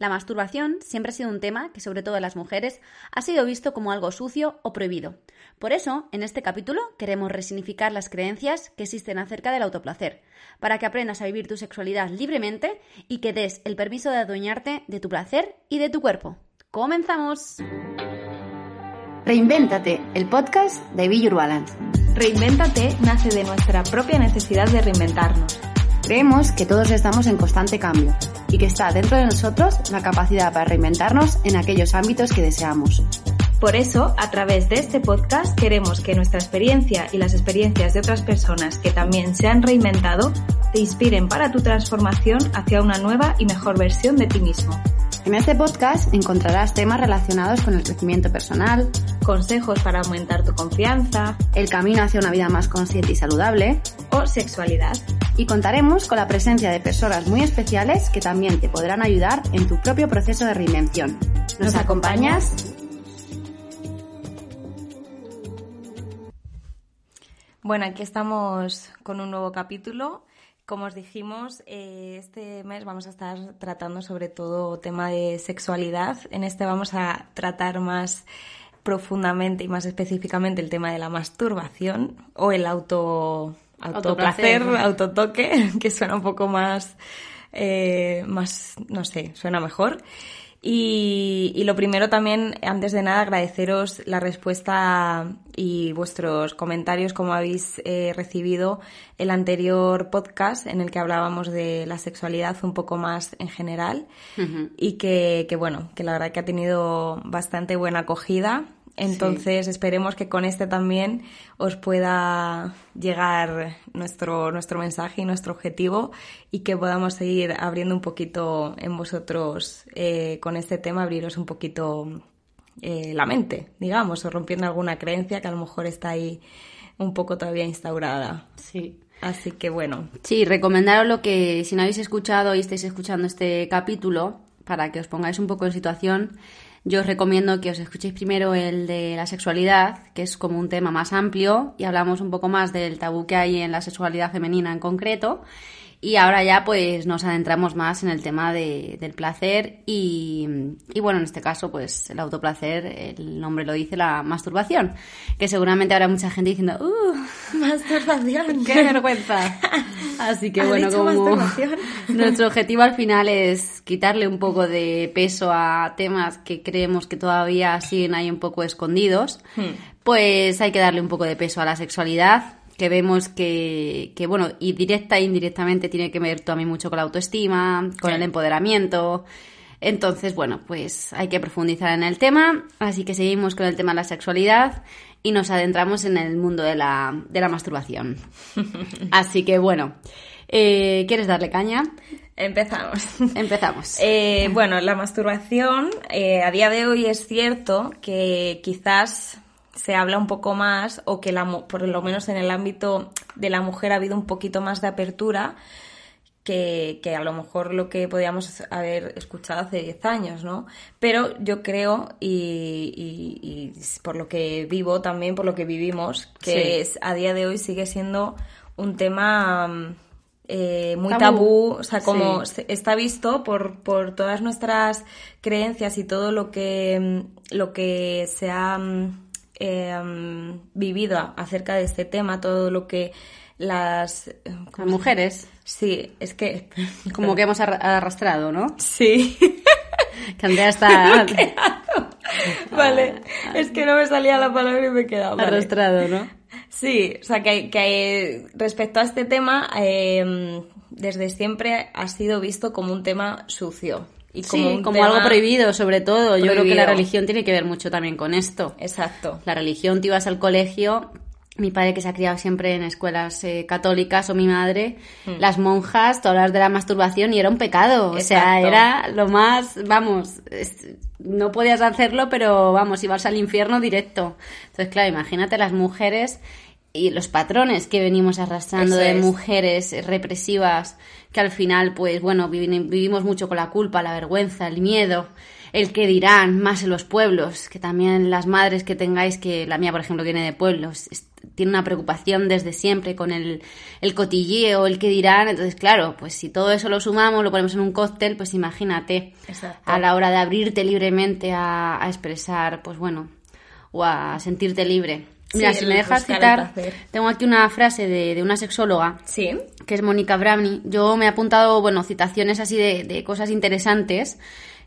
La masturbación siempre ha sido un tema que, sobre todo en las mujeres, ha sido visto como algo sucio o prohibido. Por eso, en este capítulo queremos resignificar las creencias que existen acerca del autoplacer, para que aprendas a vivir tu sexualidad libremente y que des el permiso de adueñarte de tu placer y de tu cuerpo. ¡Comenzamos! Reinvéntate, el podcast de Be Your Balance. Reinvéntate nace de nuestra propia necesidad de reinventarnos. Creemos que todos estamos en constante cambio y que está dentro de nosotros la capacidad para reinventarnos en aquellos ámbitos que deseamos. Por eso, a través de este podcast queremos que nuestra experiencia y las experiencias de otras personas que también se han reinventado te inspiren para tu transformación hacia una nueva y mejor versión de ti mismo. En este podcast encontrarás temas relacionados con el crecimiento personal, consejos para aumentar tu confianza, el camino hacia una vida más consciente y saludable o sexualidad. Y contaremos con la presencia de personas muy especiales que también te podrán ayudar en tu propio proceso de reinvención. ¿Nos, acompañas? Bueno, aquí estamos con un nuevo capítulo como os dijimos, eh, este mes vamos a estar tratando sobre todo tema de sexualidad. En este vamos a tratar más profundamente y más específicamente el tema de la masturbación o el auto autoplacer, autotoque, que suena un poco más, eh, más, no sé, suena mejor. Y, lo primero también, antes de nada, agradeceros la respuesta y vuestros comentarios, como habéis eh, recibido el anterior podcast en el que hablábamos de la sexualidad un poco más en general. Y que, que, bueno, que la verdad que ha tenido bastante buena acogida entonces esperemos que con este también os pueda llegar nuestro, nuestro mensaje y nuestro objetivo y que podamos seguir abriendo un poquito en vosotros eh, con este tema, abriros un poquito eh, la mente, digamos, o rompiendo alguna creencia que a lo mejor está ahí un poco todavía instaurada. Sí. Así que bueno. Sí, recomendaros lo que, si no habéis escuchado y estáis escuchando este capítulo, para que os pongáis un poco en situación, yo os recomiendo que os escuchéis primero el de la sexualidad, que es como un tema más amplio y hablamos un poco más del tabú que hay en la sexualidad femenina en concreto. Y ahora ya pues nos adentramos más en el tema de, del placer y, y, bueno, en este caso pues el autoplacer, el nombre lo dice, la masturbación, que seguramente habrá mucha gente diciendo, ¡uh! Masturbación, qué vergüenza. Así que bueno, como nuestro objetivo al final es quitarle un poco de peso a temas que creemos que todavía siguen ahí un poco escondidos, hmm. pues hay que darle un poco de peso a la sexualidad que vemos que, que, bueno, y directa e indirectamente tiene que ver también mucho con la autoestima, con el empoderamiento. Entonces, bueno, pues hay que profundizar en el tema, así que seguimos con el tema de la sexualidad y nos adentramos en el mundo de la, de la masturbación. Así que, bueno, eh, ¿quieres darle caña? Empezamos. Empezamos. Eh, bueno, la masturbación eh, a día de hoy es cierto que quizás se habla un poco más o que la, por lo menos en el ámbito de la mujer ha habido un poquito más de apertura que, que a lo mejor lo que podíamos haber escuchado hace 10 años, ¿no? Pero yo creo, y, y, por lo que vivo también, por lo que vivimos, que es, a día de hoy sigue siendo un tema... Eh, muy tabú. o sea, como está visto por, por todas nuestras creencias y todo lo que, lo que se ha eh, vivido acerca de este tema, todo lo que las, mujeres. Sí, es que... Como que hemos arrastrado, ¿no? Sí. que Andrea está... vale, es que no me salía la palabra y me he quedado. Arrastrado, ¿no? Sí, o sea, que, que respecto a este tema, eh, desde siempre ha sido visto como un tema sucio. Y como, como algo prohibido, sobre todo. Yo creo que la religión tiene que ver mucho también con esto. Exacto. La religión, te ibas al colegio mi padre que se ha criado siempre en escuelas eh, católicas o mi madre, mm. las monjas, todas de la masturbación y era un pecado, o sea, era lo más, vamos, no podías hacerlo, pero vamos, ibas al infierno directo. Entonces, claro, imagínate las mujeres y los patrones que venimos arrastrando de mujeres represivas que al final, pues bueno, vivimos mucho con la culpa, la vergüenza, el miedo el que dirán, más en los pueblos, que también las madres que tengáis, que la mía, por ejemplo, viene de pueblos, tiene una preocupación desde siempre con el, el cotilleo, el que dirán. Entonces, claro, pues si todo eso lo sumamos, lo ponemos en un cóctel, pues imagínate a la hora de abrirte libremente a, a, expresar, pues bueno, o a sentirte libre. Mira, si me dejas citar, tengo aquí una frase de, de una sexóloga, ¿Sí? que es Mónica Bramni. Yo me he apuntado, bueno, citaciones así de, de cosas interesantes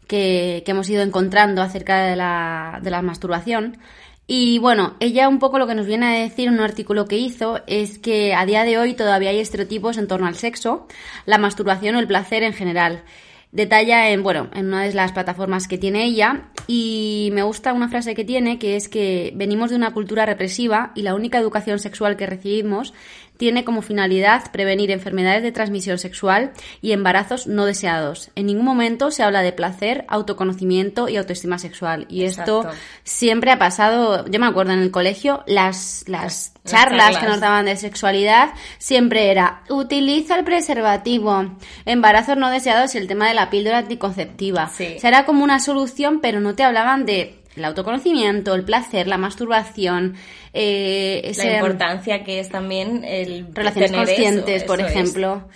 que, hemos ido encontrando acerca de la, de la masturbación. Y bueno, ella un poco lo que nos viene a decir en un artículo que hizo es que a día de hoy todavía hay estereotipos en torno al sexo, la masturbación o el placer en general. Detalla en, bueno, en una de las plataformas que tiene ella. Y me gusta una frase que tiene que es que venimos de una cultura represiva y la única educación sexual que recibimos tiene como finalidad prevenir enfermedades de transmisión sexual y embarazos no deseados. En ningún momento se habla de placer, autoconocimiento y autoestima sexual. Y esto siempre ha pasado, yo me acuerdo en el colegio, las, las, charlas, que nos daban de sexualidad siempre era utiliza el preservativo, embarazos no deseados y el tema de la píldora anticonceptiva. O sea, era como una solución, pero no te hablaban de el autoconocimiento, el placer, la masturbación, eh, la importancia que es también el relaciones conscientes, por ejemplo.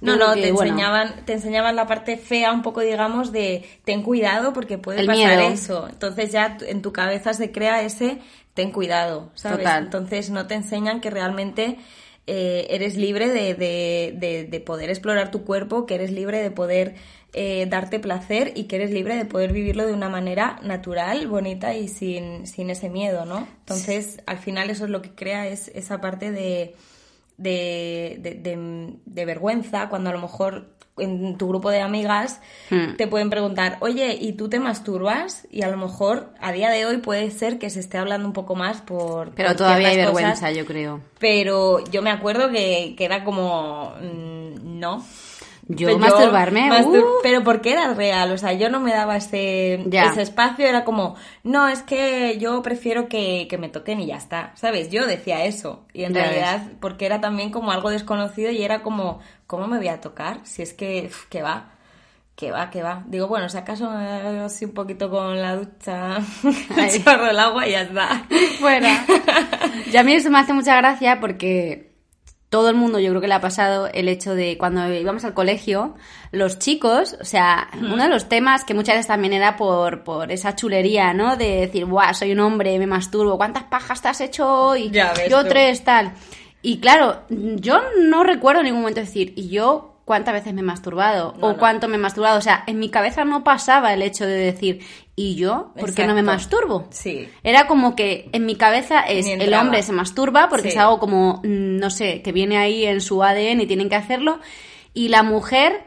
No, no, te enseñaban, te enseñaban la parte fea un poco, digamos, de ten cuidado porque puede pasar eso. Entonces ya en tu cabeza se crea ese ten cuidado, ¿sabes? Entonces no te enseñan que realmente eh, eres libre de, de, de, poder explorar tu cuerpo, que eres libre de poder eh, darte placer y que eres libre de poder vivirlo de una manera natural, bonita y sin, sin ese miedo, ¿no? Entonces, al final eso es lo que crea es esa parte de, de, de, vergüenza, cuando a lo mejor en tu grupo de amigas hmm. te pueden preguntar, oye, ¿y tú te masturbas? Y a lo mejor a día de hoy puede ser que se esté hablando un poco más por... Pero todavía hay vergüenza, yo creo. Pero yo me acuerdo que, que era como, mm, no, yo masturbarme, uh. pero porque era real, o sea, yo no me daba ese, ese espacio, era como, no, es que yo prefiero que, me toquen y ya está, ¿sabes? Yo decía eso, y en realidad, porque era también como algo desconocido y era como, ¿cómo me voy a tocar? Si es que, que va, que va, que va. Digo, bueno, si acaso así un poquito con la ducha, chorro el agua y ya está. Fuera. y a mí eso me hace mucha gracia porque todo el mundo yo creo que le ha pasado el hecho de cuando íbamos al colegio, los chicos, o sea, uno de los temas que muchas veces también era por, por esa chulería, ¿no? De decir, guau, soy un hombre, me masturbo, ¿cuántas pajas te has hecho hoy? yo tres, tal. Y claro, yo no recuerdo en ningún momento decir, y yo cuántas veces me he masturbado o cuánto me he masturbado. O sea, en mi cabeza no pasaba el hecho de decir, ¿y yo? ¿Por qué no me masturbo? Sí. Era como que en mi cabeza es el hombre se masturba porque es algo como, mm, no sé, que viene ahí en su ADN y tienen que hacerlo. Y la mujer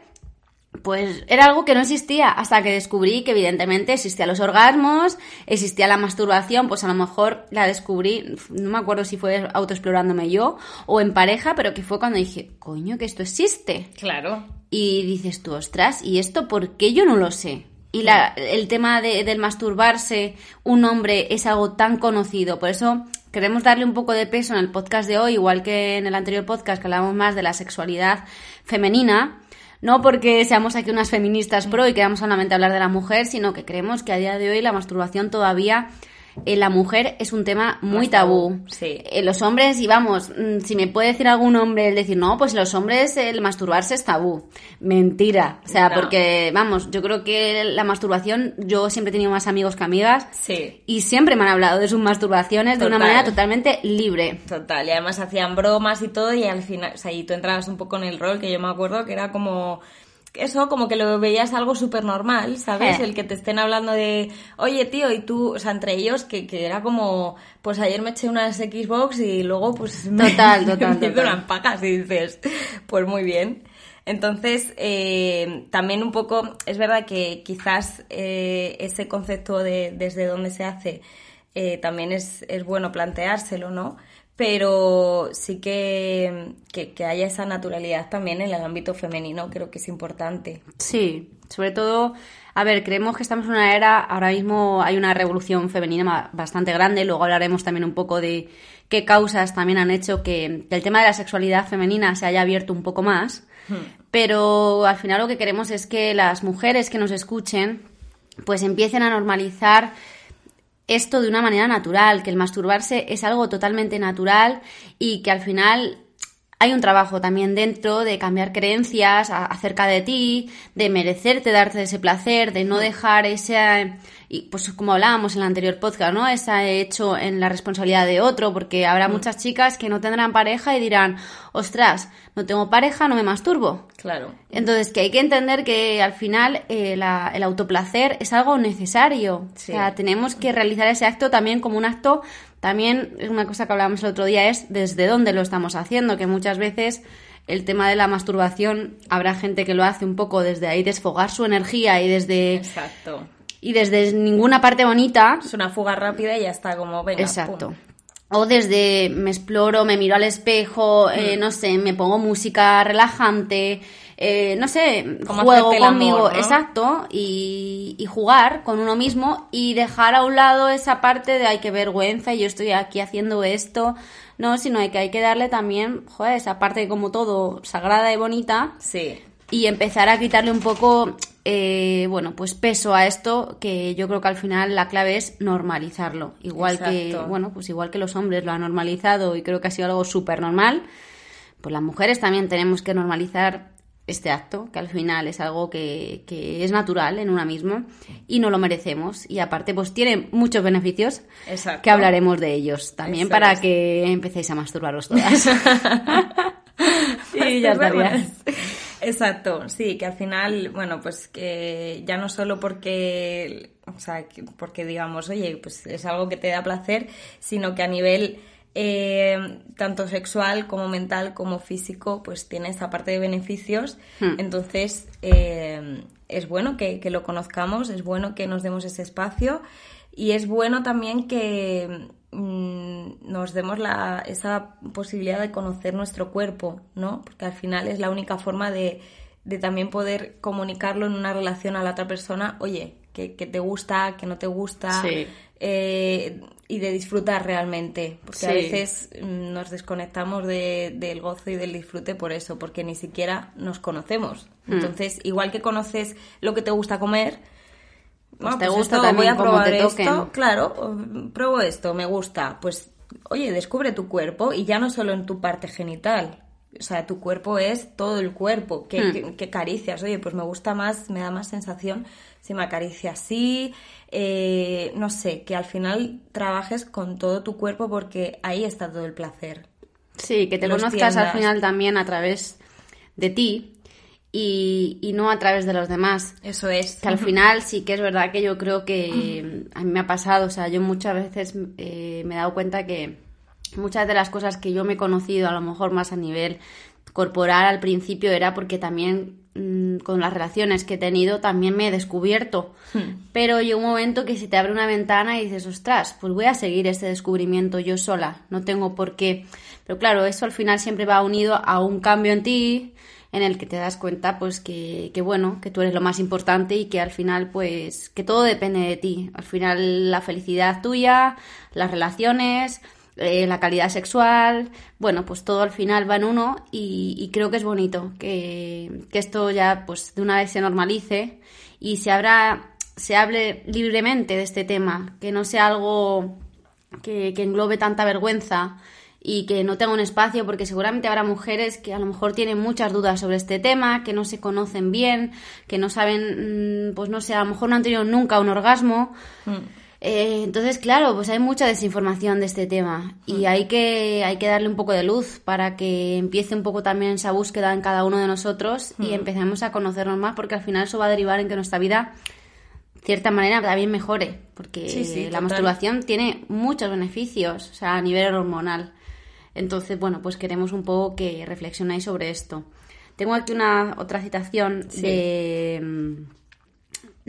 pues era algo que no existía hasta que descubrí que evidentemente existían los orgasmos, existía la masturbación, pues a lo mejor la descubrí, no me acuerdo si fue autoexplorándome yo o en pareja, pero que fue cuando dije, coño, que esto existe. Claro. Y dices tú, ostras, ¿y esto por qué yo no lo sé? Y la, el tema de, del masturbarse un hombre es algo tan conocido, por eso queremos darle un poco de peso en el podcast de hoy, igual que en el anterior podcast que hablábamos más de la sexualidad femenina, no porque seamos aquí unas feministas pro y queramos solamente hablar de la mujer, sino que creemos que a día de hoy la masturbación todavía en la mujer es un tema muy tabú. Sí. En los hombres, y vamos, mm, si me puede decir algún hombre el decir, no, pues los hombres el masturbarse es tabú. Mentira. O sea, porque, vamos, yo creo que la masturbación, yo siempre he tenido más amigos que amigas. Sí. Y siempre me han hablado de sus masturbaciones de una manera totalmente libre. Total. Y además hacían bromas y todo, y al final, o sea, y tú entrabas un poco en el rol que yo me acuerdo que era como eso como que lo veías algo súper normal, ¿sabes? Eh. El que te estén hablando de, oye tío, y tú, o sea, entre ellos, que, que era como, pues ayer me eché unas Xbox y luego pues total, me, total, me unas pacas y dices, pues muy bien. Entonces, eh, también un poco, es verdad que quizás eh, ese concepto de desde dónde se hace también es, es bueno planteárselo, ¿no? Pero sí que, que, haya esa naturalidad también en el ámbito femenino, creo que es importante. Sí, sobre todo, a ver, creemos que estamos en una era, ahora mismo hay una revolución femenina bastante grande, luego hablaremos también un poco de qué causas también han hecho que, el tema de la sexualidad femenina se haya abierto un poco más, hmm. pero al final lo que queremos es que las mujeres que nos escuchen pues empiecen a normalizar esto de una manera natural, que el masturbarse es algo totalmente natural y que al final hay un trabajo también dentro de cambiar creencias acerca de ti, de merecerte darte ese placer, de no dejar ese, pues como hablábamos en el anterior podcast, ¿no? Ese hecho en la responsabilidad de otro, porque habrá mm. muchas chicas que no tendrán pareja y dirán, ostras, no tengo pareja, no me masturbo. Claro. Entonces, que hay que entender que al final eh, el autoplacer es algo necesario. O sea, tenemos que realizar ese acto también como un acto también es una cosa que hablábamos el otro día es desde dónde lo estamos haciendo, que muchas veces el tema de la masturbación habrá gente que lo hace un poco desde ahí desfogar su energía y desde Exacto. Y desde ninguna parte bonita. Es una fuga rápida y ya está como venga. Exacto. O desde me exploro, me miro al espejo, eh, mm. no sé, me pongo música relajante, eh, no sé, juego conmigo, exacto, y, y, jugar con uno mismo y dejar a un lado esa parte de hay que vergüenza y yo estoy aquí haciendo esto, no, sino que hay que darle también, joder, esa parte como todo sagrada y bonita. Sí. Y empezar a quitarle un poco, eh, bueno, pues peso a esto, que yo creo que al final la clave es normalizarlo. Igual que, bueno, pues igual que los hombres lo han normalizado y creo que ha sido algo súper normal, pues las mujeres también tenemos que normalizar este acto, que al final es algo que, es natural en una misma y no lo merecemos. Y aparte, pues tiene muchos beneficios que hablaremos de ellos también para que empecéis a masturbaros todas. y ya estaría. Exacto, sí, que al final, bueno, pues que ya no solo porque, o sea, porque digamos, oye, pues es algo que te da placer, sino que a nivel eh, tanto sexual como mental como físico, pues tiene esa parte de beneficios. Hmm. Entonces, eh, es bueno que, lo conozcamos, es bueno que nos demos ese espacio y es bueno también que nos demos la, esa posibilidad de conocer nuestro cuerpo, ¿no? Porque al final es la única forma de, de también poder comunicarlo en una relación a la otra persona, oye, que, te gusta, que no te gusta. Eh, y de disfrutar realmente, porque a veces mm, nos desconectamos del gozo y del disfrute por eso, porque ni siquiera nos conocemos. Hmm. Entonces, igual que conoces lo que te gusta comer, pues te pues gusta también voy a probar esto, claro, pruebo esto, me gusta, pues oye, descubre tu cuerpo y ya no solo en tu parte genital, o sea, tu cuerpo es todo el cuerpo, que, hmm. que, caricias, oye, pues me gusta más, me da más sensación si me acaricia así, eh, no sé, que al final trabajes con todo tu cuerpo porque ahí está todo el placer. Sí, que te conozcas al final también a través de ti y, no a través de los demás. Eso es. Que al final sí que es verdad que yo creo que a mí me ha pasado, o sea, yo muchas veces eh, me he dado cuenta que muchas de las cosas que yo me he conocido, a lo mejor más a nivel corporal al principio, era porque también Mm, con las relaciones que he tenido también me he descubierto. Hmm. Pero llega un momento que si te abre una ventana y dices, ostras, pues voy a seguir este descubrimiento yo sola, no tengo por qué. Pero claro, eso al final siempre va unido a un cambio en ti, en el que te das cuenta, pues que, que bueno, que tú eres lo más importante y que al final, pues, que todo depende de ti. Al final, la felicidad tuya, las relaciones, eh, la calidad sexual, bueno, pues todo al final va en uno y, creo que es bonito que, esto ya pues de una vez se normalice y se abra, se hable libremente de este tema, que no sea algo que, que englobe tanta vergüenza y que no tenga un espacio porque seguramente habrá mujeres que a lo mejor tienen muchas dudas sobre este tema, que no se conocen bien, que no saben, mm, pues no sé, a lo mejor no han tenido nunca un orgasmo. Mm. Eh, entonces, claro, pues hay mucha desinformación de este tema y mm. hay que, hay que darle un poco de luz para que empiece un poco también esa búsqueda en cada uno de nosotros y empecemos a conocernos más porque al final eso va a derivar en que nuestra vida, de cierta manera, también mejore porque la masturbación tiene muchos beneficios, o sea, a nivel hormonal. Entonces, bueno, pues queremos un poco que reflexionáis sobre esto. Tengo aquí una otra citación de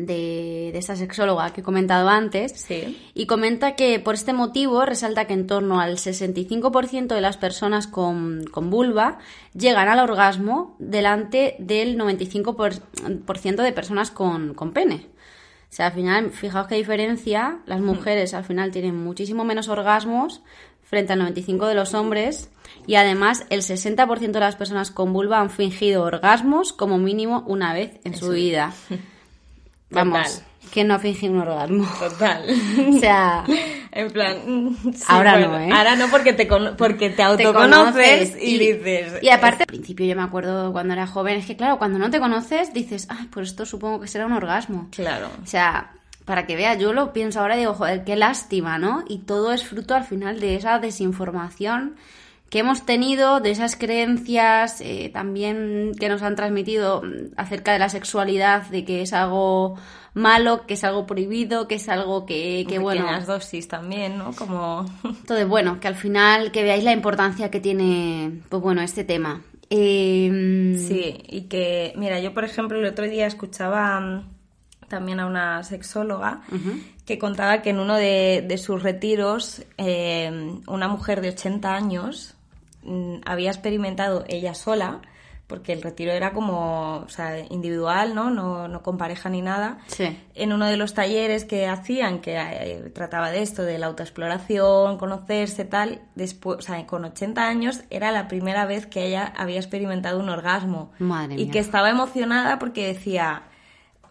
de, esa sexóloga que he comentado antes. Y comenta que por este motivo resalta que en torno al 65% de las personas con, con, vulva llegan al orgasmo delante del 95% de personas con, con pene. O sea, al final, fijaos qué diferencia, las mujeres al final tienen muchísimo menos orgasmos frente al 95% de los hombres y además el 60% de las personas con vulva han fingido orgasmos como mínimo una vez en su vida. Vamos, que no ha fingido un orgasmo. Total. o sea, en plan, ahora no, ¿eh? Ahora no porque te porque te autoconoces y, dices Y aparte, al principio yo me acuerdo cuando era joven, es que claro, cuando no te conoces dices, "Ay, pues esto supongo que será un orgasmo." Claro. O sea, para que veas, yo lo pienso ahora y digo, joder, qué lástima, ¿no? Y todo es fruto al final de esa desinformación que hemos tenido, de esas creencias eh, también que nos han transmitido acerca de la sexualidad, de que es algo malo, que es algo prohibido, que es algo que, que bueno... las dosis también, ¿no? Como... Entonces, bueno, que al final que veáis la importancia que tiene, pues bueno, este tema. Em, sí, y que, mira, yo por ejemplo el otro día escuchaba también a una sexóloga que contaba que en uno de, sus retiros eh, una mujer de 80 años mm, había experimentado ella sola porque el retiro era como, o sea, individual, ¿no? No, no con pareja ni nada. En uno de los talleres que hacían, que eh, trataba de esto, de la autoexploración, conocerse, tal, después, o sea, con 80 años era la primera vez que ella había experimentado un orgasmo. Madre y que estaba emocionada porque decía,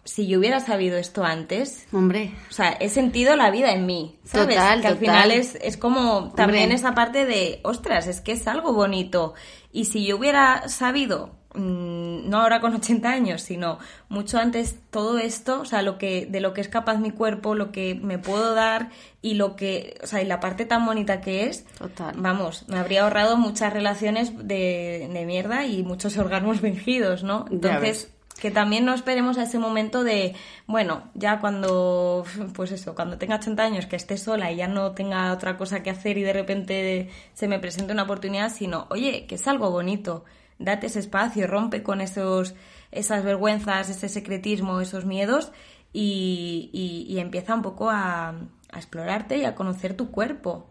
si yo hubiera sabido esto antes, hombre, o sea, he sentido la vida en mí, ¿sabes? Total, que al final es, es como también esa parte de, ostras, es que es algo bonito. Y si yo hubiera sabido, mm, no ahora con 80 años, sino mucho antes todo esto, o sea, lo que, de lo que es capaz mi cuerpo, lo que me puedo dar y lo que, o sea, y la parte tan bonita que es, Total. vamos, me habría ahorrado muchas relaciones de, de mierda y muchos orgasmos fingidos, ¿no? Entonces, que también no esperemos a ese momento de, bueno, ya cuando, pues eso, cuando tenga 80 años, que esté sola y ya no tenga otra cosa que hacer y de repente se me presente una oportunidad, sino, oye, que es algo bonito, date ese espacio, rompe con esos, esas vergüenzas, ese secretismo, esos miedos y, y, empieza un poco a, a explorarte y a conocer tu cuerpo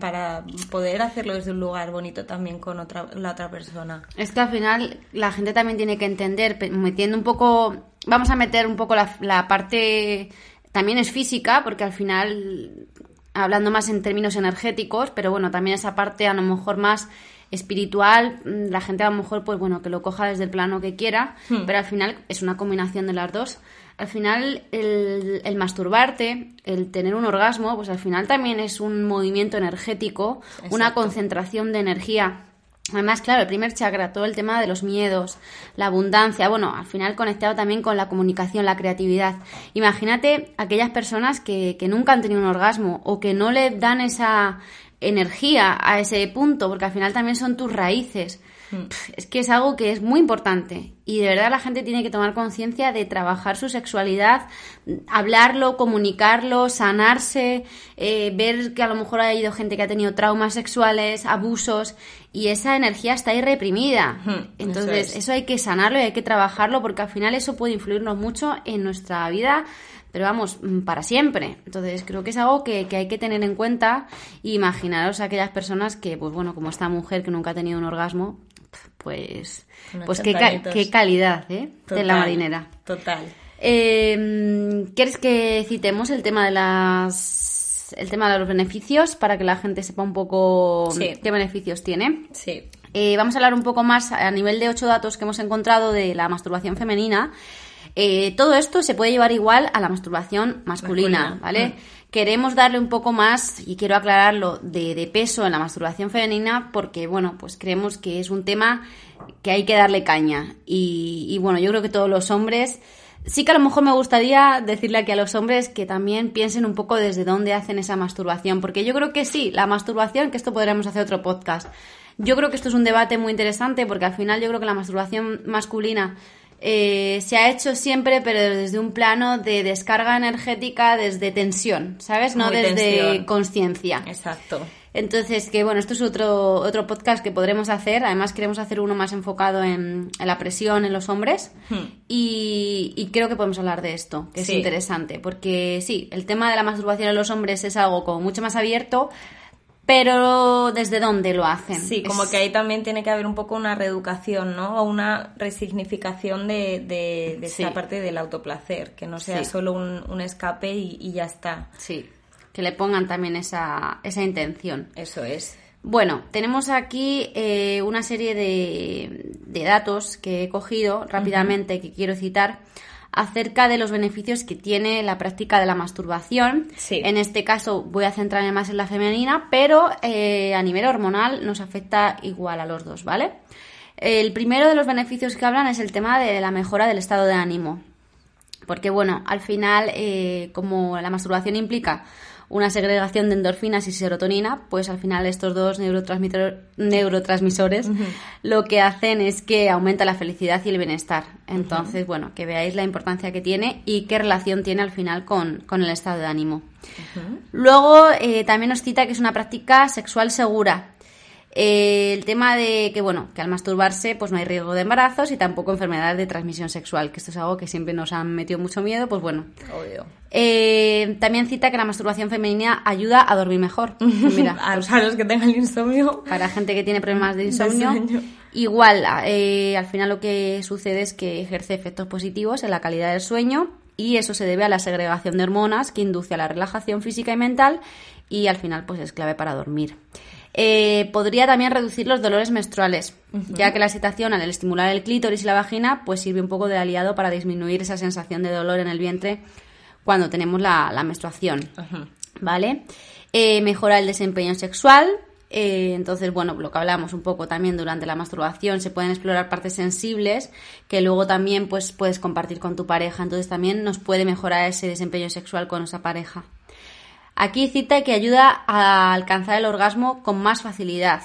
para, poder hacerlo desde un lugar bonito también con otra, la otra persona. Es que al final la gente también tiene que entender, metiendo un poco, vamos a meter un poco la, la parte, también es física, porque al final, hablando más en términos energéticos, pero bueno, también esa parte a lo mejor más espiritual, la gente a lo mejor, pues bueno, que lo coja desde el plano que quiera, hmm. pero al final es una combinación de las dos al final el, masturbarte, el tener un orgasmo, pues al final también es un movimiento energético, una concentración de energía. Además, claro, el primer chakra, todo el tema de los miedos, la abundancia, bueno, al final conectado también con la comunicación, la creatividad. Imagínate aquellas personas que, que nunca han tenido un orgasmo o que no le dan esa energía a ese punto, porque al final también son tus raíces. Mm. Es que es algo que es muy importante y de verdad la gente tiene que tomar conciencia de trabajar su sexualidad, hablarlo, comunicarlo, sanarse, eh, ver que a lo mejor ha habido gente que ha tenido traumas sexuales, abusos y esa energía está ahí reprimida. Entonces eso, hay que sanarlo y hay que trabajarlo porque al final eso puede influirnos mucho en nuestra vida pero vamos, mm, para siempre. Entonces creo que es algo que, que, hay que tener en cuenta imaginaros a aquellas personas que, pues bueno, como esta mujer que nunca ha tenido un orgasmo, pues, pues qué, qué, calidad ¿eh? de la marinera. Total. Eh, ¿Quieres que citemos el tema de las el tema de los beneficios para que la gente sepa un poco qué beneficios tiene? Sí. Eh, vamos a hablar un poco más a nivel de ocho datos que hemos encontrado de la masturbación femenina. Eh, todo esto se puede llevar igual a la masturbación masculina, ¿vale? Mm queremos darle un poco más, y quiero aclararlo, de, peso en la masturbación femenina porque, bueno, pues creemos que es un tema que hay que darle caña. Y, bueno, yo creo que todos los hombres... Sí que a lo mejor me gustaría decirle aquí a los hombres que también piensen un poco desde dónde hacen esa masturbación, porque yo creo que sí, la masturbación, que esto podremos hacer otro podcast. Yo creo que esto es un debate muy interesante porque al final yo creo que la masturbación masculina eh, se ha hecho siempre, pero desde un plano de descarga energética, desde tensión, ¿sabes? No desde conciencia. Exacto. Entonces, que bueno, esto es otro, otro podcast que podremos hacer. Además, queremos hacer uno más enfocado en, la presión en los hombres. Hmm. Y, creo que podemos hablar de esto, que es interesante. Porque sí, el tema de la masturbación en los hombres es algo como mucho más abierto. Pero ¿desde dónde lo hacen? Sí, como que ahí también tiene que haber un poco una reeducación, ¿no? O una resignificación de, de, esa parte del autoplacer, que no sea solo un, escape y, y, ya está. Sí, que le pongan también esa, esa intención. Eso es. Bueno, tenemos aquí eh, una serie de, de, datos que he cogido rápidamente que quiero citar acerca de los beneficios que tiene la práctica de la masturbación. En este caso voy a centrarme más en la femenina, pero eh, a nivel hormonal nos afecta igual a los dos, ¿vale? El primero de los beneficios que hablan es el tema de la mejora del estado de ánimo. Porque, bueno, al final, eh, como la masturbación implica una segregación de endorfinas y serotonina, pues al final estos dos neurotransmisores lo que hacen es que aumenta la felicidad y el bienestar. Entonces, bueno, que veáis la importancia que tiene y qué relación tiene al final con, el estado de ánimo. Luego, eh, también nos cita que es una práctica sexual segura. Eh, el tema de que, bueno, que al masturbarse pues no hay riesgo de embarazos y tampoco enfermedades de transmisión sexual, que esto es algo que siempre nos han metido mucho miedo, pues bueno. Eh, también cita que la masturbación femenina ayuda a dormir mejor. Mira, a, pues los que tengan insomnio. Para gente que tiene problemas de insomnio. igual, eh, al final lo que sucede es que ejerce efectos positivos en la calidad del sueño y eso se debe a la segregación de hormonas que induce a la relajación física y mental y al final pues es clave para dormir. Eh, podría también reducir los dolores menstruales, ya que la excitación al estimular el clítoris y la vagina pues sirve un poco de aliado para disminuir esa sensación de dolor en el vientre cuando tenemos la, menstruación. ¿Vale? Eh, mejora el desempeño sexual. Eh, entonces, bueno, lo que hablamos un poco también durante la masturbación, se pueden explorar partes sensibles que luego también pues, puedes compartir con tu pareja. Entonces también nos puede mejorar ese desempeño sexual con esa pareja. Aquí cita que ayuda a alcanzar el orgasmo con más facilidad.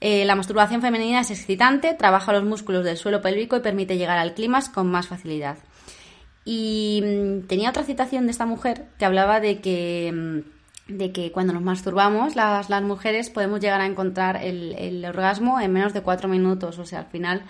Eh, la masturbación femenina es excitante, trabaja los músculos del suelo pélvico y permite llegar al clímax con más facilidad. Y mm, tenía otra citación de esta mujer que hablaba de que, mm, de que cuando nos masturbamos, las, las mujeres podemos llegar a encontrar el, el orgasmo en menos de cuatro minutos. O sea, al final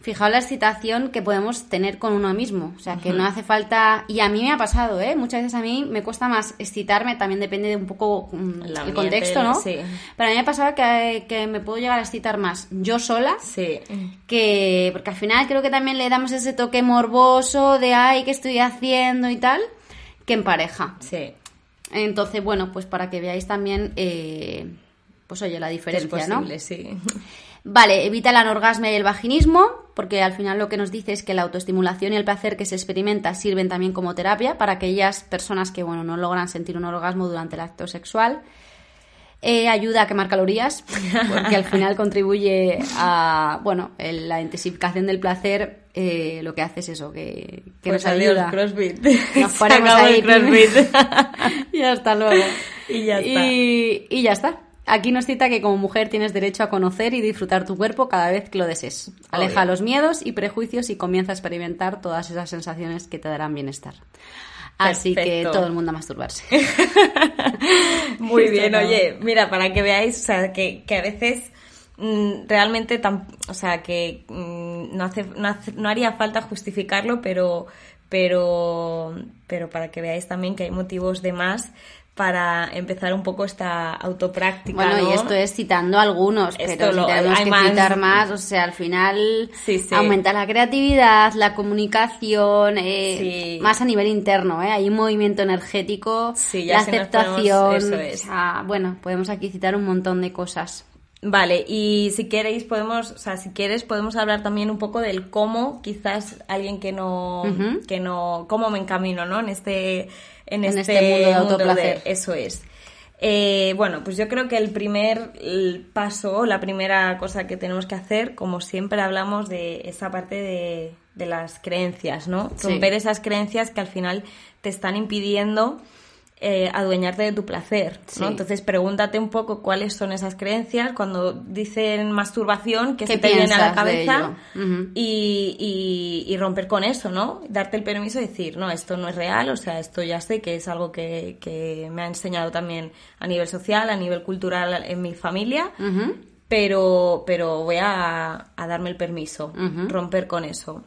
Fijaos la excitación que podemos tener con uno mismo. O sea, que no hace falta. Y a mí me ha pasado, ¿eh? Muchas veces a mí me cuesta más excitarme, también depende de un poco mm, el contexto, ¿no? Sí. Pero a mí me pasaba que, que, me puedo llegar a excitar más yo sola. Sí. Que. Porque al final creo que también le damos ese toque morboso de, ay, ¿qué estoy haciendo y tal? Que en pareja. Sí. Entonces, bueno, pues para que veáis también. Eh, pues oye, la diferencia, es posible, sí. Vale, evita el anorgasmo y el vaginismo, porque al final lo que nos dice es que la autoestimulación y el placer que se experimenta sirven también como terapia para aquellas personas que bueno, no logran sentir un orgasmo durante el acto sexual. Eh, ayuda a quemar calorías, porque al final contribuye a bueno, la intensificación del placer. Eh, lo que hace es eso, que, que pues nos ayuda. CrossFit. Nos ahí. CrossFit. y hasta luego. Y ya está. y ya está. Aquí nos cita que como mujer tienes derecho a conocer y disfrutar tu cuerpo cada vez que lo desees. Aleja los miedos y prejuicios y comienza a experimentar todas esas sensaciones que te darán bienestar. Así que todo el mundo a masturbarse. Muy bien, oye, mira, para que veáis, o sea, que, a veces mm, realmente, o sea, que mm, no, hace, no, haría falta justificarlo, pero, pero, pero para que veáis también que hay motivos de más para empezar un poco esta autopráctica. Bueno, y esto es citando algunos, pero si tenemos que más... citar más, o sea, al final aumenta la creatividad, la comunicación, eh, más a nivel interno, ¿eh? hay un movimiento energético, la aceptación. bueno, podemos aquí citar un montón de cosas. Vale, y si queréis podemos, o sea, si quieres podemos hablar también un poco del cómo, quizás alguien que no, que no, cómo me encamino, ¿no? En este en, este, este, mundo de autoplacer. eso es. Eh, bueno, pues yo creo que el primer paso, la primera cosa que tenemos que hacer, como siempre hablamos de esa parte de, las creencias, ¿no? Romper esas creencias que al final te están impidiendo eh, adueñarte de tu placer, ¿no? Entonces pregúntate un poco cuáles son esas creencias cuando dicen masturbación, que se te viene a la cabeza y, y, romper con eso, ¿no? Darte el permiso de decir, no, esto no es real, o sea, esto ya sé que es algo que, que me ha enseñado también a nivel social, a nivel cultural en mi familia, pero, pero voy a, a darme el permiso, romper con eso.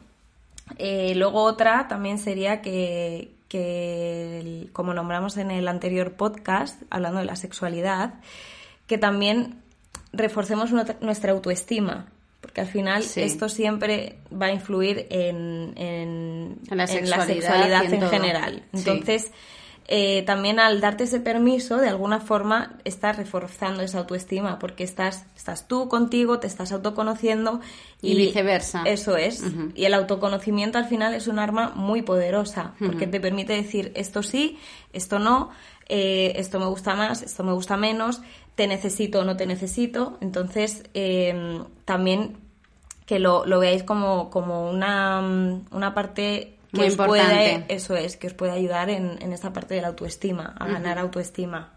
Eh, luego otra también sería que, que, como nombramos en el anterior podcast, hablando de la sexualidad, que también reforcemos nuestra autoestima, porque al final esto siempre va a influir en, en, la sexualidad, en, general. Entonces, eh, también al darte ese permiso, de alguna forma estás reforzando esa autoestima, porque estás, estás tú contigo, te estás autoconociendo y, viceversa. Eso es. Y el autoconocimiento al final es un arma muy poderosa, porque te permite decir esto sí, esto no, eh, esto me gusta más, esto me gusta menos, te necesito o no te necesito. Entonces, em, también que lo, lo veáis como, como una, una parte que os puede, eso es, que os puede ayudar en, en esta parte de la autoestima, a ganar autoestima.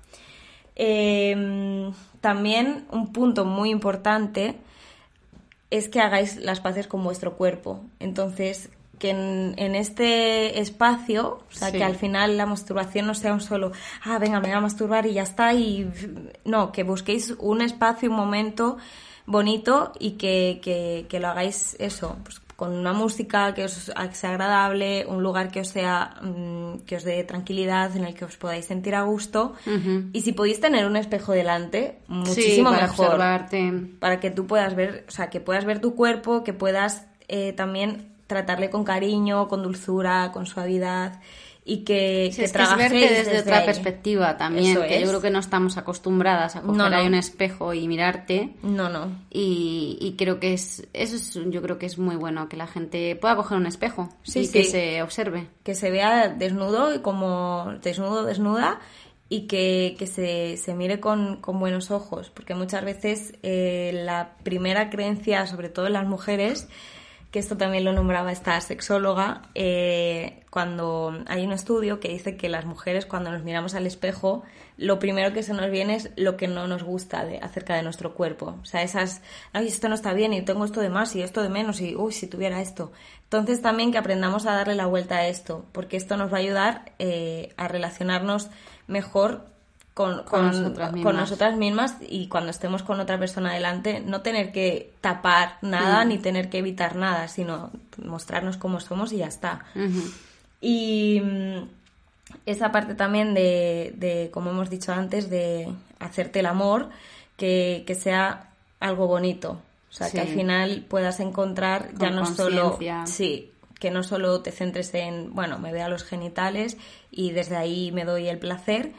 Em, también un punto muy importante es que hagáis las paces con vuestro cuerpo. Entonces, que en, en este espacio, o sea, que al final la masturbación no sea un solo, ah, venga, me voy a masturbar y ya está, y no, que busquéis un espacio, un momento bonito y que, que, que lo hagáis eso, pues con una música que os sea agradable, un lugar que os sea mm, que os dé tranquilidad, en el que os podáis sentir a gusto. Y si podéis tener un espejo delante, muchísimo para mejor. observarte. para que tú puedas ver, o sea, que puedas ver tu cuerpo, que puedas eh, también tratarle con cariño, con dulzura, con suavidad y que, que, es desde, otra perspectiva también, que yo creo que no estamos acostumbradas a coger ahí un espejo y mirarte. No, no. Y, creo que es eso es, yo creo que es muy bueno que la gente pueda coger un espejo y que se observe. Que se vea desnudo y como desnudo, desnuda y que, se, se, mire con, con, buenos ojos, porque muchas veces eh, la primera creencia, sobre todo en las mujeres, que esto también lo nombraba esta sexóloga, eh, cuando hay un estudio que dice que las mujeres cuando nos miramos al espejo, lo primero que se nos viene es lo que no nos gusta de, acerca de nuestro cuerpo. O sea, esas, ay, esto no está bien y tengo esto de más y esto de menos y, uy, si tuviera esto. Entonces también que aprendamos a darle la vuelta a esto, porque esto nos va a ayudar eh, a relacionarnos mejor con, con, nosotras mismas. y cuando estemos con otra persona adelante no tener que tapar nada mm. ni tener que evitar nada, sino mostrarnos cómo somos y ya está. Y mm, esa parte también de, de, como hemos dicho antes, de hacerte el amor, que, que sea algo bonito. O sea, que al final puedas encontrar ya no solo... Sí, que no solo te centres en, bueno, me veo a los genitales y desde ahí me doy el placer,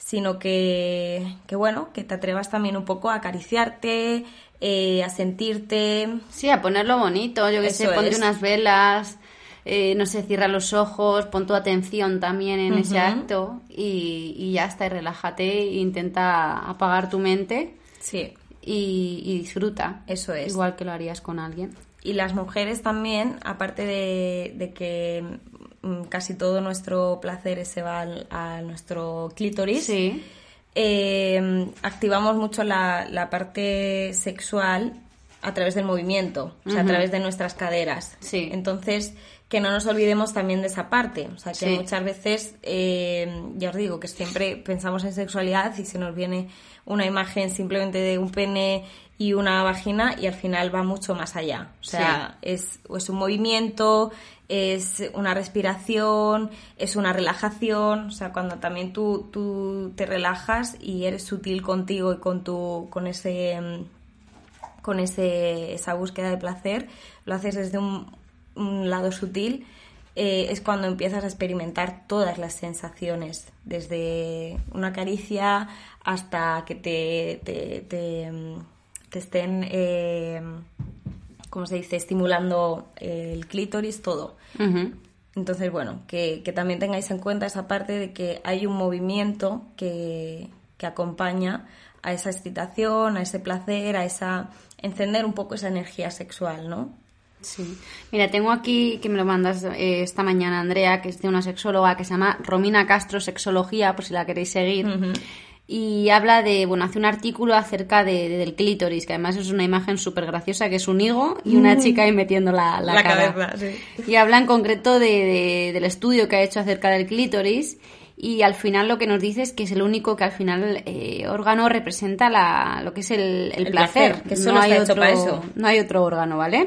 sino que, que bueno, que te atrevas también un poco a acariciarte, eh, a sentirte. Sí, a ponerlo bonito, yo que sé, ponte unas velas, eh, no sé, cierra los ojos, pon tu atención también en ese acto y, y, ya está, y relájate e intenta apagar tu mente. Sí. Y, y disfruta. Eso es. Igual que lo harías con alguien. Y las mujeres también, aparte de, de que casi todo nuestro placer se va a nuestro clítoris. Eh, activamos mucho la, parte sexual a través del movimiento, o sea, a través de nuestras caderas. Sí. Entonces, que no nos olvidemos también de esa parte. O sea, que muchas veces, eh, ya os digo, que siempre pensamos en sexualidad y se nos viene una imagen simplemente de un pene y una vagina y al final va mucho más allá. O sea, es, es un movimiento, es una respiración, es una relajación, o sea, cuando también tú, tú te relajas y eres sutil contigo y con tu, con ese, con ese, esa búsqueda de placer, lo haces desde un, lado sutil, eh, es cuando empiezas a experimentar todas las sensaciones, desde una caricia hasta que te, te, te, estén eh, como se dice, estimulando el clítoris, todo. Entonces, bueno, que, también tengáis en cuenta esa parte de que hay un movimiento que, que acompaña a esa excitación, a ese placer, a esa encender un poco esa energía sexual, ¿no? Sí. Mira, tengo aquí, que me lo mandas eh, esta mañana, Andrea, que es de una sexóloga que se llama Romina Castro Sexología, por si la queréis seguir. Y habla de, bueno, hace un artículo acerca de, del clítoris, que además es una imagen súper graciosa, que es un higo y una chica ahí metiendo la, la, cabeza. Y habla en concreto de, del estudio que ha hecho acerca del clítoris y al final lo que nos dice es que es el único que al final eh, órgano representa la, lo que es el, el, placer. que no hay otro, eso. No hay otro órgano, ¿vale?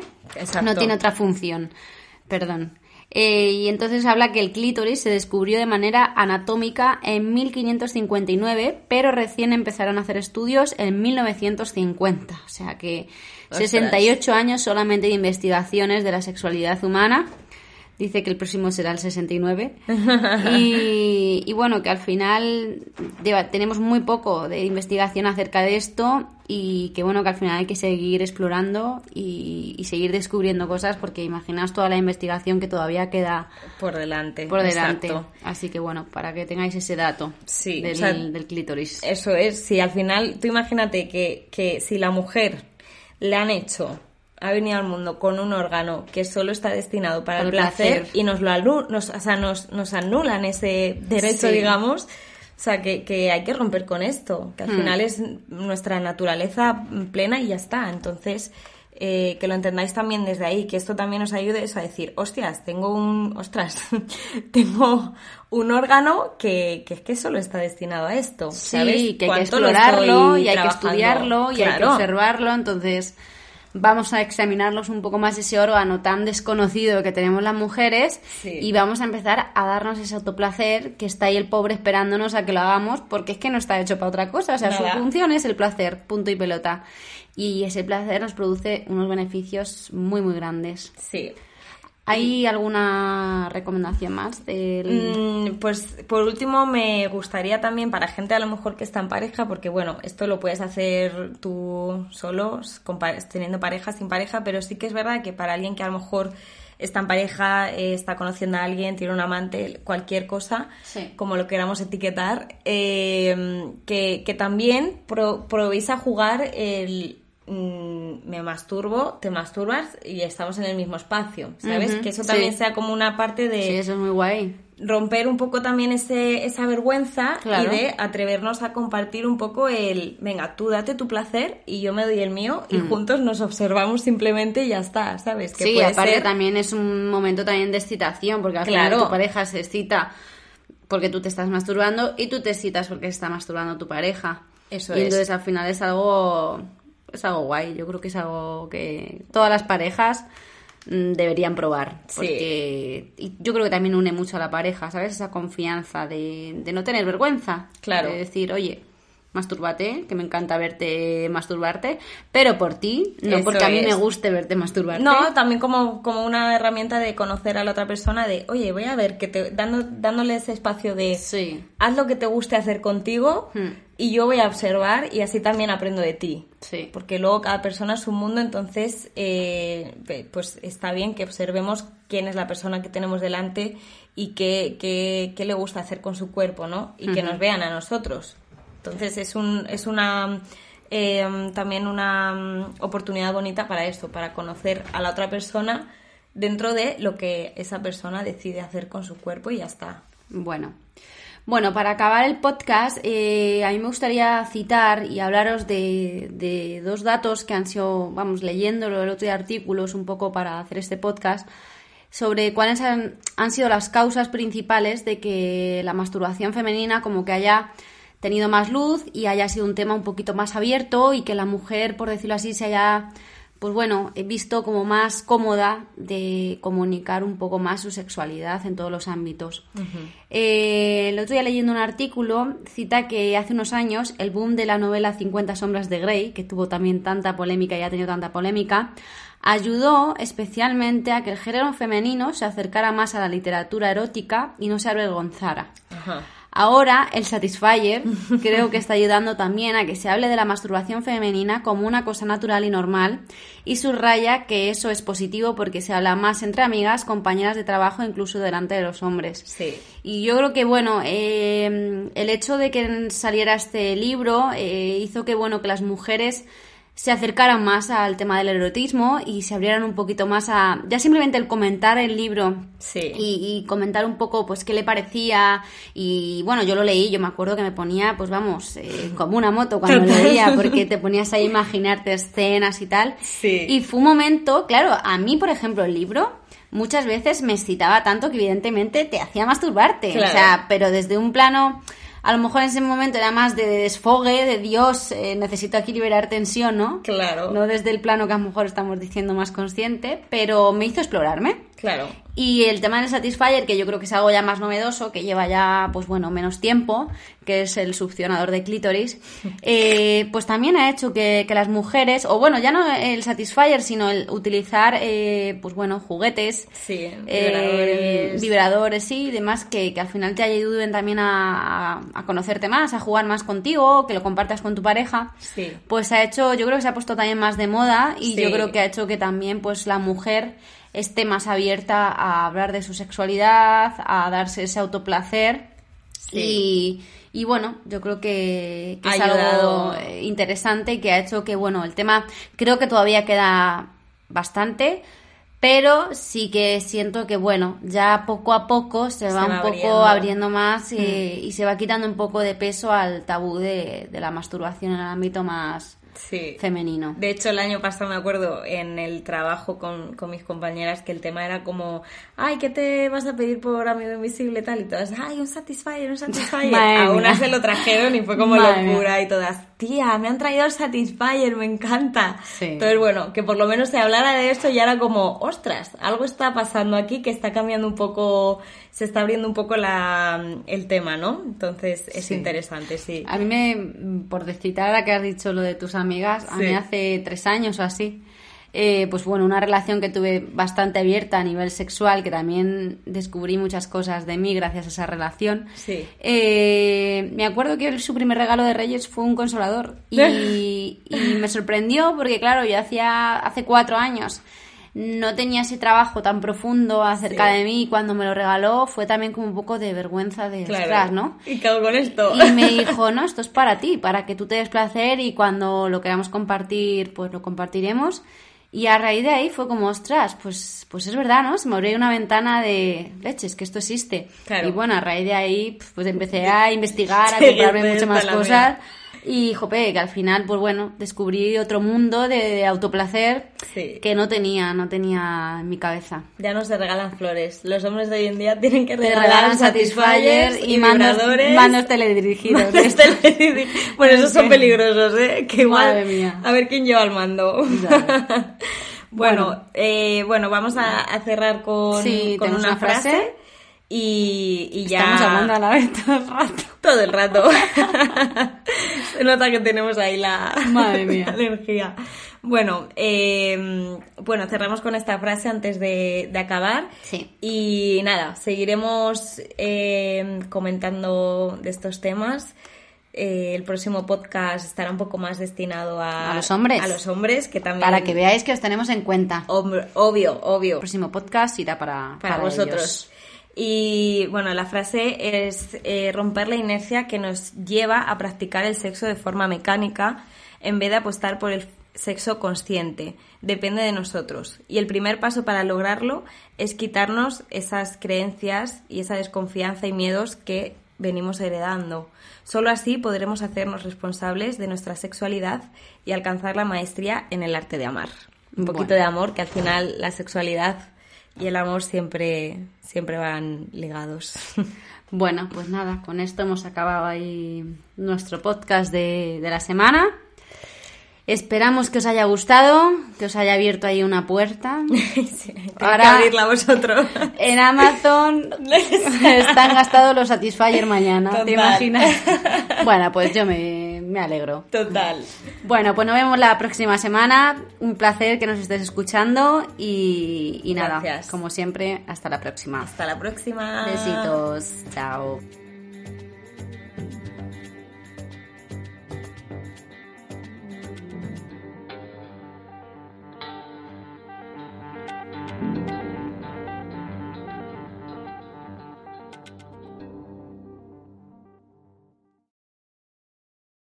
No tiene otra función. Perdón. Eh, y entonces habla que el clítoris se descubrió de manera anatómica en 1559, pero recién empezaron a hacer estudios en 1950. O sea que 68 años solamente de investigaciones de la sexualidad humana dice que el próximo será el 69. y, y bueno, que al final tenemos muy poco de investigación acerca de esto y que bueno, que al final hay que seguir explorando y, seguir descubriendo cosas porque imaginaos toda la investigación que todavía queda por delante. Por delante. Así que bueno, para que tengáis ese dato sí, del, del clítoris. Eso es, si al final, tú imagínate que, que si la mujer le han hecho ha venido al mundo con un órgano que solo está destinado para el placer, y nos lo nos, o sea, nos, nos anulan ese derecho, digamos. O sea, que, que, hay que romper con esto, que al hmm. final es nuestra naturaleza plena y ya está. Entonces, eh, que lo entendáis también desde ahí, que esto también os ayude a decir, hostias, tengo un, ostras, tengo un órgano que, que, que solo está destinado a esto, ¿sabes? Sí, que hay que explorarlo y hay que estudiarlo y hay que observarlo, entonces vamos a examinarlos un poco más ese órgano tan desconocido que tenemos las mujeres y vamos a empezar a darnos ese autoplacer que está ahí el pobre esperándonos a que lo hagamos porque es que no está hecho para otra cosa, o sea, su función es el placer, punto y pelota. Y ese placer nos produce unos beneficios muy, muy grandes. Sí. ¿Hay alguna recomendación más? Del... Mm, pues por último me gustaría también para gente a lo mejor que está en pareja, porque bueno, esto lo puedes hacer tú solo, teniendo pareja, sin pareja, pero sí que es verdad que para alguien que a lo mejor está en pareja, eh, está conociendo a alguien, tiene un amante, cualquier cosa, como lo queramos etiquetar, eh, que, que, también probéis a jugar el, Mm, me masturbo, te masturbas y estamos en el mismo espacio, ¿sabes? que eso también sea como una parte de... Sí, eso es muy guay. Romper un poco también ese, esa vergüenza y de atrevernos a compartir un poco el, venga, tú date tu placer y yo me doy el mío y juntos nos observamos simplemente y ya está, ¿sabes? Que sí, aparte también es un momento también de excitación porque al final tu pareja se excita porque tú te estás masturbando y tú te excitas porque está masturbando tu pareja. Eso y entonces al final es algo es algo guay. Yo creo que es algo que todas las parejas mm, deberían probar. Porque yo creo que también une mucho a la pareja, ¿sabes? Esa confianza de, de no tener vergüenza. Claro. De decir, oye, mastúrbate, que me encanta verte masturbarte, pero por ti, no porque a mí me guste verte masturbarte. No, también como, como una herramienta de conocer a la otra persona, de, oye, voy a ver, que te, dando, dándole ese espacio de, sí. haz lo que te guste hacer contigo hmm. y yo voy a observar y así también aprendo de ti. Sí. Porque luego cada persona es un mundo, entonces, eh, pues está bien que observemos quién es la persona que tenemos delante y qué, qué, qué le gusta hacer con su cuerpo, ¿no? Y que nos vean a nosotros. Entonces es, un, es una eh, también una mm, oportunidad bonita para esto, para conocer a la otra persona dentro de lo que esa persona decide hacer con su cuerpo y ya está. Bueno. Bueno, para acabar el podcast, eh, a mí me gustaría citar y hablaros de, de, dos datos que han sido, vamos, leyéndolo el otro día artículos un poco para hacer este podcast, sobre cuáles han, han sido las causas principales de que la masturbación femenina como que haya tenido más luz y haya sido un tema un poquito más abierto y que la mujer, por decirlo así, se haya, pues bueno, visto como más cómoda de comunicar un poco más su sexualidad en todos los ámbitos. Eh, el otro día leyendo un artículo cita que hace unos años el boom de la novela 50 sombras de Grey, que tuvo también tanta polémica y ha tenido tanta polémica, ayudó especialmente a que el género femenino se acercara más a la literatura erótica y no se avergonzara. Ahora el Satisfyer creo que está ayudando también a que se hable de la masturbación femenina como una cosa natural y normal y subraya que eso es positivo porque se habla más entre amigas, compañeras de trabajo, incluso delante de los hombres. Sí. Y yo creo que bueno, eh, el hecho de que saliera este libro eh, hizo que bueno que las mujeres se acercaran más al tema del erotismo y se abrieran un poquito más a ya simplemente el comentar el libro y, comentar un poco pues qué le parecía y bueno yo lo leí yo me acuerdo que me ponía pues vamos eh, como una moto cuando lo leía porque te ponías a imaginarte escenas y tal. Y fue un momento claro a mí por ejemplo el libro muchas veces me excitaba tanto que evidentemente te hacía masturbarte o sea pero desde un plano a lo mejor en ese momento era más de desfogue, de Dios, eh, necesito aquí liberar tensión, ¿no? Claro. No desde el plano que a lo mejor estamos diciendo más consciente, pero me hizo explorarme. Claro. Y el tema del Satisfyer, que yo creo que es algo ya más novedoso, que lleva ya, pues bueno, menos tiempo, que es el succionador de clítoris, eh, pues también ha hecho que, las mujeres, o bueno, ya no el Satisfyer, sino el utilizar, eh, pues bueno, juguetes, sí, vibradores, vibradores sí, y demás, que, al final te ayuden también a, a, conocerte más, a jugar más contigo, que lo compartas con tu pareja, sí. pues ha hecho, yo creo que se ha puesto también más de moda y yo creo que ha hecho que también, pues la mujer esté más abierta a hablar de su sexualidad, a darse ese autoplacer. Y, y, bueno, yo creo que, es algo interesante que ha hecho que, bueno, el tema creo que todavía queda bastante, pero sí que siento que, bueno, ya poco a poco se, va, un poco abriendo, más y, mm. y, se va quitando un poco de peso al tabú de, de la masturbación en el ámbito más, sí. femenino. De hecho, el año pasado me acuerdo en el trabajo con, con, mis compañeras que el tema era como, ay, ¿qué te vas a pedir por amigo invisible tal? Y todas, ay, un Satisfyer, un Satisfyer. a una se lo trajeron y fue como locura y todas, tía, me han traído el Satisfyer, me encanta. Entonces, bueno, que por lo menos se hablara de esto y era como, ostras, algo está pasando aquí que está cambiando un poco, se está abriendo un poco la, el tema, ¿no? Entonces es interesante, sí. A mí me, por citar ahora que has dicho lo de tus amigas, a mí hace tres años o así, eh, pues bueno, una relación que tuve bastante abierta a nivel sexual, que también descubrí muchas cosas de mí gracias a esa relación. Sí. Eh, me acuerdo que su primer regalo de Reyes fue un consolador y, me sorprendió porque, claro, yo hacía hace cuatro años no tenía ese trabajo tan profundo acerca de mí y cuando me lo regaló fue también como un poco de vergüenza de claro. ¿no? Y cago con esto. Y me dijo, no, esto es para ti, para que tú te des placer y cuando lo queramos compartir, pues lo compartiremos. Y a raíz de ahí fue como, ostras, pues, pues es verdad, ¿no? Se me abrió una ventana de leches, que esto existe. Y bueno, a raíz de ahí, pues empecé a investigar, a comprarme muchas más cosas. Y, jope, que al final, pues bueno, descubrí otro mundo de, autoplacer que no tenía, no tenía en mi cabeza. Ya no se regalan flores. Los hombres de hoy en día tienen que regalar satisfyers y, y manos, manos teledirigidos. bueno, esos son peligrosos, ¿eh? Que igual, a ver quién lleva el mando. bueno, eh, bueno, vamos a, cerrar con, con una, frase y, ya... Estamos hablando a la vez todo el rato. Todo el rato. Se nota que tenemos ahí la, Madre mía. energía. Bueno, eh, bueno, cerramos con esta frase antes de, acabar. Sí. Y nada, seguiremos eh, comentando de estos temas. Eh, el próximo podcast estará un poco más destinado a, a, los hombres. A los hombres, que también. Para que veáis que os tenemos en cuenta. obvio, obvio. El próximo podcast irá para, para, vosotros. Y bueno, la frase es eh, romper la inercia que nos lleva a practicar el sexo de forma mecánica en vez de apostar por el sexo consciente. Depende de nosotros. Y el primer paso para lograrlo es quitarnos esas creencias y esa desconfianza y miedos que venimos heredando. Solo así podremos hacernos responsables de nuestra sexualidad y alcanzar la maestría en el arte de amar. Un poquito de amor, que al final la sexualidad y el amor siempre, siempre van ligados. Bueno, pues nada, con esto hemos acabado ahí nuestro podcast de, de la semana. Esperamos que os haya gustado, que os haya abierto ahí una puerta. sí, Ahora, abrirla vosotros. En Amazon están gastados los Satisfyer mañana, ¿te imaginas? Bueno, pues yo me, me, alegro. Total. Bueno, pues nos vemos la próxima semana. Un placer que nos estés escuchando y, y nada, como siempre, hasta la próxima. Hasta la próxima. Besitos. Chao.